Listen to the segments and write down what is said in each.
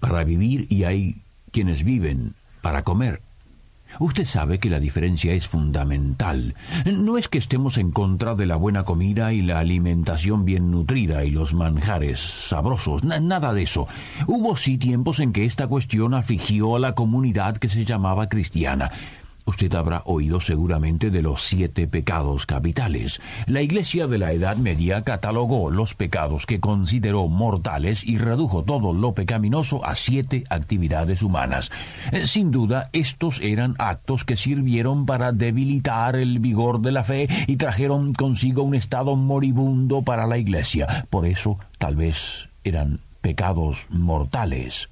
para vivir y hay quienes viven para comer. Usted sabe que la diferencia es fundamental. No es que estemos en contra de la buena comida y la alimentación bien nutrida y los manjares sabrosos, nada de eso. Hubo sí tiempos en que esta cuestión afligió a la comunidad que se llamaba cristiana. Usted habrá oído seguramente de los siete pecados capitales. La Iglesia de la Edad Media catalogó los pecados que consideró mortales y redujo todo lo pecaminoso a siete actividades humanas. Eh, sin duda, estos eran actos que sirvieron para debilitar el vigor de la fe y trajeron consigo un estado moribundo para la Iglesia. Por eso, tal vez eran pecados mortales.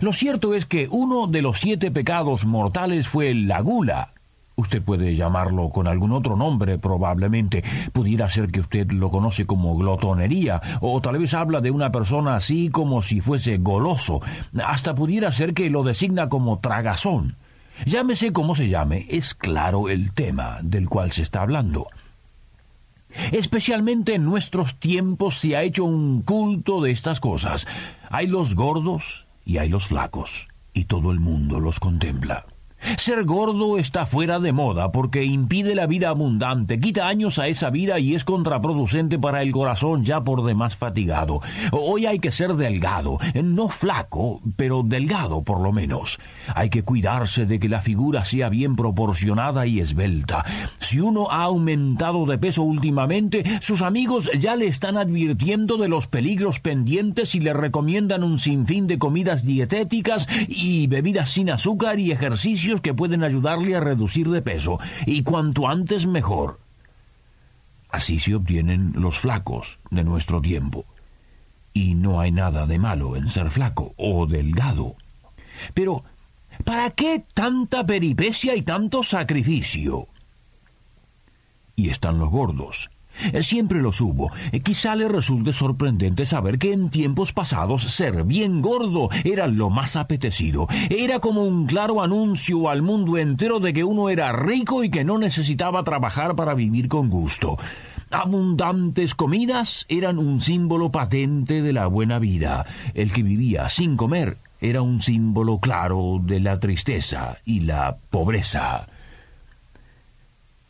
Lo cierto es que uno de los siete pecados mortales fue la gula. Usted puede llamarlo con algún otro nombre, probablemente. Pudiera ser que usted lo conoce como glotonería, o tal vez habla de una persona así como si fuese goloso. Hasta pudiera ser que lo designa como tragazón. Llámese como se llame, es claro el tema del cual se está hablando. Especialmente en nuestros tiempos se ha hecho un culto de estas cosas. Hay los gordos, y hay los flacos, y todo el mundo los contempla. Ser gordo está fuera de moda porque impide la vida abundante, quita años a esa vida y es contraproducente para el corazón ya por demás fatigado. Hoy hay que ser delgado, no flaco, pero delgado por lo menos. Hay que cuidarse de que la figura sea bien proporcionada y esbelta. Si uno ha aumentado de peso últimamente, sus amigos ya le están advirtiendo de los peligros pendientes y le recomiendan un sinfín de comidas dietéticas y bebidas sin azúcar y que pueden ayudarle a reducir de peso, y cuanto antes mejor. Así se obtienen los flacos de nuestro tiempo. Y no hay nada de malo en ser flaco o delgado. Pero, ¿para qué tanta peripecia y tanto sacrificio? Y están los gordos, siempre los hubo. Eh, quizá le resulte sorprendente saber que en tiempos pasados ser bien gordo era lo más apetecido. Era como un claro anuncio al mundo entero de que uno era rico y que no necesitaba trabajar para vivir con gusto. Abundantes comidas eran un símbolo patente de la buena vida. El que vivía sin comer era un símbolo claro de la tristeza y la pobreza.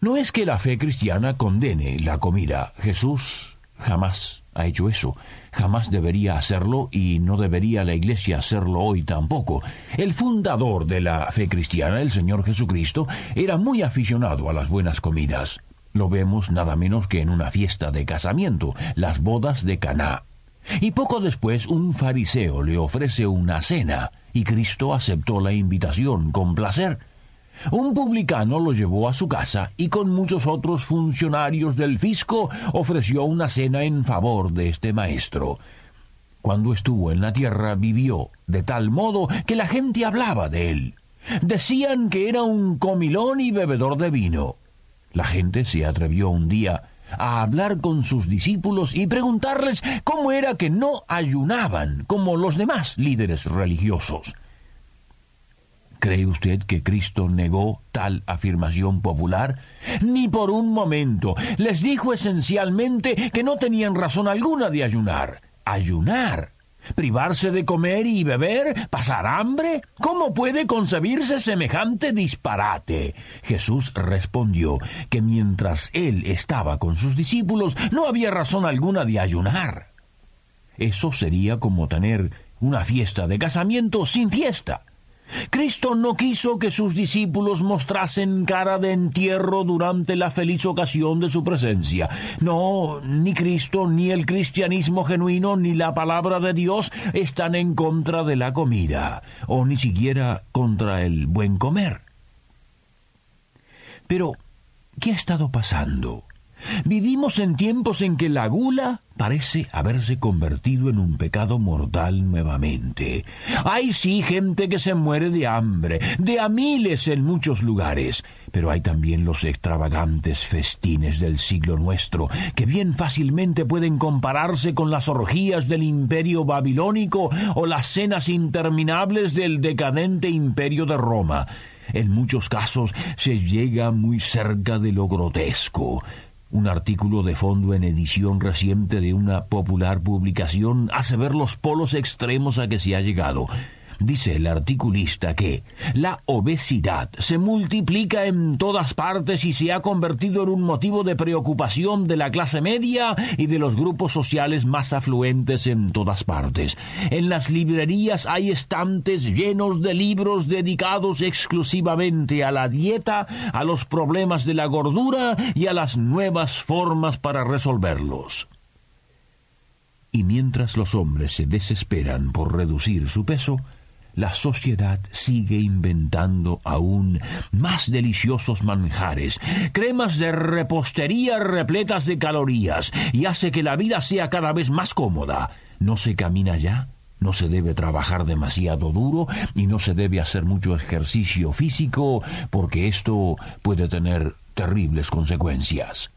No es que la fe cristiana condene la comida. Jesús jamás ha hecho eso. Jamás debería hacerlo y no debería la Iglesia hacerlo hoy tampoco. El fundador de la fe cristiana, el Señor Jesucristo, era muy aficionado a las buenas comidas. Lo vemos nada menos que en una fiesta de casamiento, las bodas de Caná. Y poco después un fariseo le ofrece una cena, y Cristo aceptó la invitación con placer. Un publicano lo llevó a su casa y con muchos otros funcionarios del fisco ofreció una cena en favor de este maestro. Cuando estuvo en la tierra vivió de tal modo que la gente hablaba de él. Decían que era un comilón y bebedor de vino. La gente se atrevió un día a hablar con sus discípulos y preguntarles cómo era que no ayunaban como los demás líderes religiosos. ¿Cree usted que Cristo negó tal afirmación popular? Ni por un momento. Les dijo esencialmente que no tenían razón alguna de ayunar. ¿Ayunar? ¿Privarse de comer y beber? ¿Pasar hambre? ¿Cómo puede concebirse semejante disparate? Jesús respondió que mientras él estaba con sus discípulos no había razón alguna de ayunar. Eso sería como tener una fiesta de casamiento sin fiesta. Cristo no quiso que sus discípulos mostrasen cara de entierro durante la feliz ocasión de su presencia. No, ni Cristo, ni el cristianismo genuino, ni la palabra de Dios están en contra de la comida, o ni siquiera contra el buen comer. Pero, ¿qué ha estado pasando? Vivimos en tiempos en que la gula parece haberse convertido en un pecado mortal nuevamente. Hay sí gente que se muere de hambre, de a miles en muchos lugares, pero hay también los extravagantes festines del siglo nuestro, que bien fácilmente pueden compararse con las orgías del imperio babilónico o las cenas interminables del decadente imperio de Roma. En muchos casos se llega muy cerca de lo grotesco. Un artículo de fondo en edición reciente de una popular publicación hace ver los polos extremos a que se ha llegado. Dice el articulista que la obesidad se multiplica en todas partes y se ha convertido en un motivo de preocupación de la clase media y de los grupos sociales más afluentes en todas partes. En las librerías hay estantes llenos de libros dedicados exclusivamente a la dieta, a los problemas de la gordura y a las nuevas formas para resolverlos. Y mientras los hombres se desesperan por reducir su peso, la sociedad sigue inventando aún más deliciosos manjares, cremas de repostería repletas de calorías, y hace que la vida sea cada vez más cómoda. ¿No se camina ya? No se debe trabajar demasiado duro y no se debe hacer mucho ejercicio físico porque esto puede tener terribles consecuencias.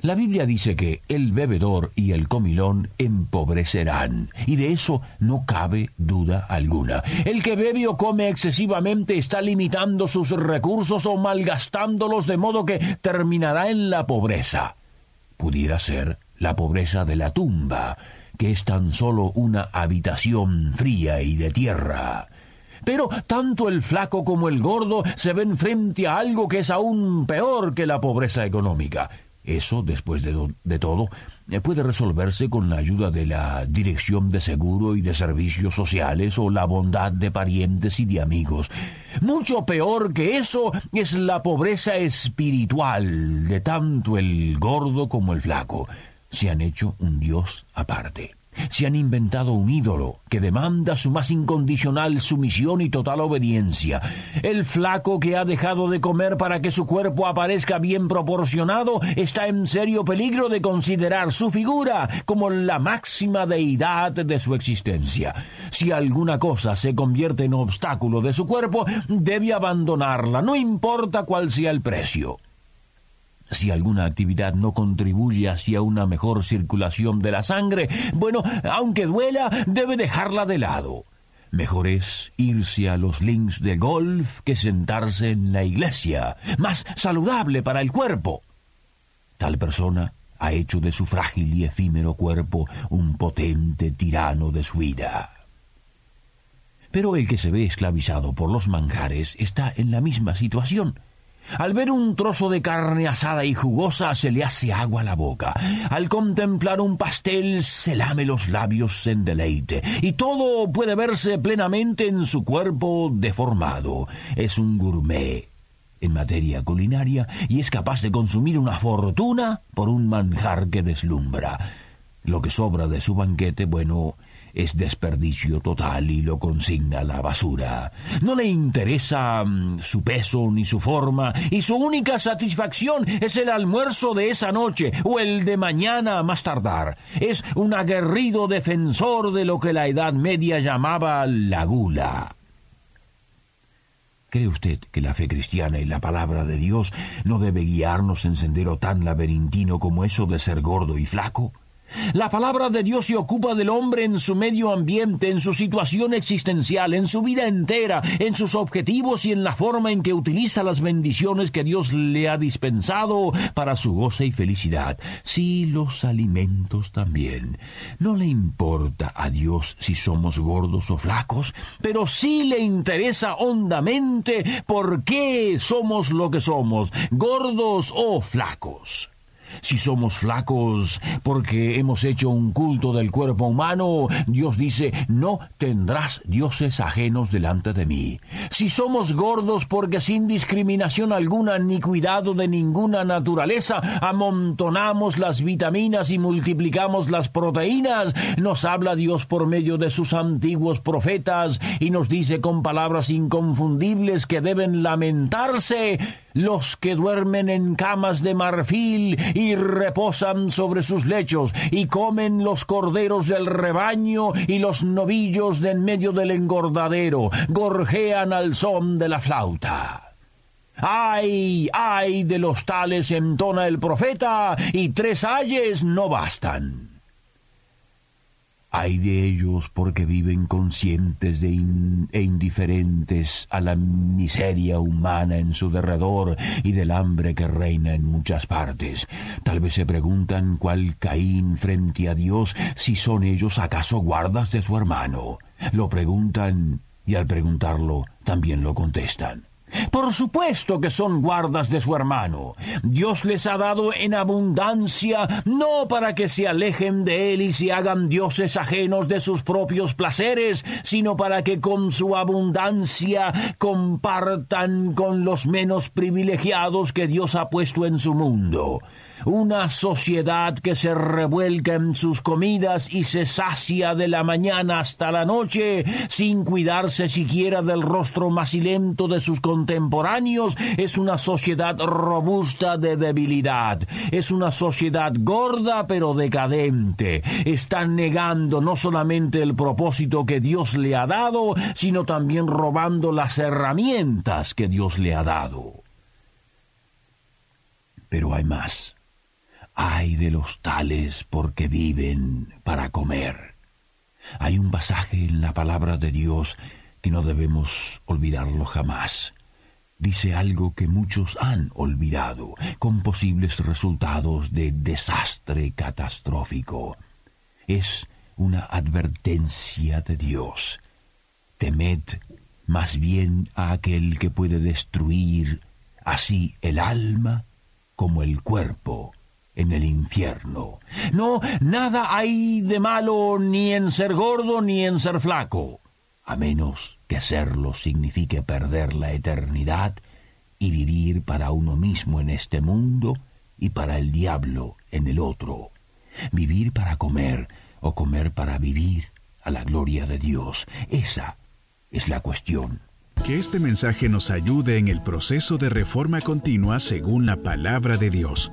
La Biblia dice que el bebedor y el comilón empobrecerán, y de eso no cabe duda alguna. El que bebe o come excesivamente está limitando sus recursos o malgastándolos de modo que terminará en la pobreza. Pudiera ser la pobreza de la tumba, que es tan solo una habitación fría y de tierra. Pero tanto el flaco como el gordo se ven frente a algo que es aún peor que la pobreza económica eso, después de, todo, eh, puede resolverse con la ayuda de la Dirección de Seguro y de Servicios Sociales o la bondad de parientes y de amigos. Mucho peor que eso es la pobreza espiritual de tanto el gordo como el flaco. Se han hecho un Dios aparte. Se han inventado un ídolo que demanda su más incondicional sumisión y total obediencia. El flaco que ha dejado de comer para que su cuerpo aparezca bien proporcionado está en serio peligro de considerar su figura como la máxima deidad de su existencia. Si alguna cosa se convierte en obstáculo de su cuerpo, debe abandonarla, no importa cuál sea el precio. Si alguna actividad no contribuye hacia una mejor circulación de la sangre, bueno, aunque duela, debe dejarla de lado. Mejor es irse a los links de golf que sentarse en la iglesia, más saludable para el cuerpo. Tal persona ha hecho de su frágil y efímero cuerpo un potente tirano de su vida. Pero el que se ve esclavizado por los manjares está en la misma situación. Al ver un trozo de carne asada y jugosa se le hace agua a la boca. Al contemplar un pastel se lame los labios en deleite. Y todo puede verse plenamente en su cuerpo deformado. Es un gourmet en materia culinaria y es capaz de consumir una fortuna por un manjar que deslumbra. Lo que sobra de su banquete, bueno, es desperdicio total y lo consigna a la basura. No le interesa mm, su peso ni su forma y su única satisfacción es el almuerzo de esa noche o el de mañana más tardar. Es un aguerrido defensor de lo que la Edad Media llamaba la gula. ¿Cree usted que la fe cristiana y la palabra de Dios no debe guiarnos en sendero tan laberintino como eso de ser gordo y flaco? La palabra de Dios se ocupa del hombre en su medio ambiente, en su situación existencial, en su vida entera, en sus objetivos y en la forma en que utiliza las bendiciones que Dios le ha dispensado para su goce y felicidad. Sí, los alimentos también. No le importa a Dios si somos gordos o flacos, pero sí le interesa hondamente por qué somos lo que somos, gordos o flacos. Si somos flacos porque hemos hecho un culto del cuerpo humano, Dios dice, no tendrás dioses ajenos delante de mí. Si somos gordos porque sin discriminación alguna ni cuidado de ninguna naturaleza amontonamos las vitaminas y multiplicamos las proteínas, nos habla Dios por medio de sus antiguos profetas y nos dice con palabras inconfundibles que deben lamentarse los que duermen en camas de marfil y reposan sobre sus lechos, y comen los corderos del rebaño y los novillos de en medio del engordadero, gorjean al son de la flauta. ¡Ay, ay de los tales entona el profeta, y tres ayes no bastan! Hay de ellos porque viven conscientes e indiferentes a la miseria humana en su derredor y del hambre que reina en muchas partes. Tal vez se preguntan cuál Caín frente a Dios si son ellos acaso guardas de su hermano. Lo preguntan y al preguntarlo también lo contestan. Por supuesto que son guardas de su hermano. Dios les ha dado en abundancia, no para que se alejen de él y se hagan dioses ajenos de sus propios placeres, sino para que con su abundancia compartan con los menos privilegiados que Dios ha puesto en su mundo una sociedad que se revuelca en sus comidas y se sacia de la mañana hasta la noche sin cuidarse siquiera del rostro macilento de sus contemporáneos, es una sociedad robusta de debilidad, es una sociedad gorda pero decadente, está negando no solamente el propósito que Dios le ha dado, sino también robando las herramientas que Dios le ha dado. Pero hay más. Ay de los tales porque viven para comer. Hay un pasaje en la palabra de Dios que no debemos olvidarlo jamás. Dice algo que muchos han olvidado, con posibles resultados de desastre catastrófico. Es una advertencia de Dios. Temed más bien a aquel que puede destruir así el alma como el cuerpo en el infierno. No, nada hay de malo ni en ser gordo ni en ser flaco, a menos que serlo signifique perder la eternidad y vivir para uno mismo en este mundo y para el diablo en el otro. Vivir para comer o comer para vivir a la gloria de Dios. Esa es la cuestión. Que este mensaje nos ayude en el proceso de reforma continua según la palabra de Dios.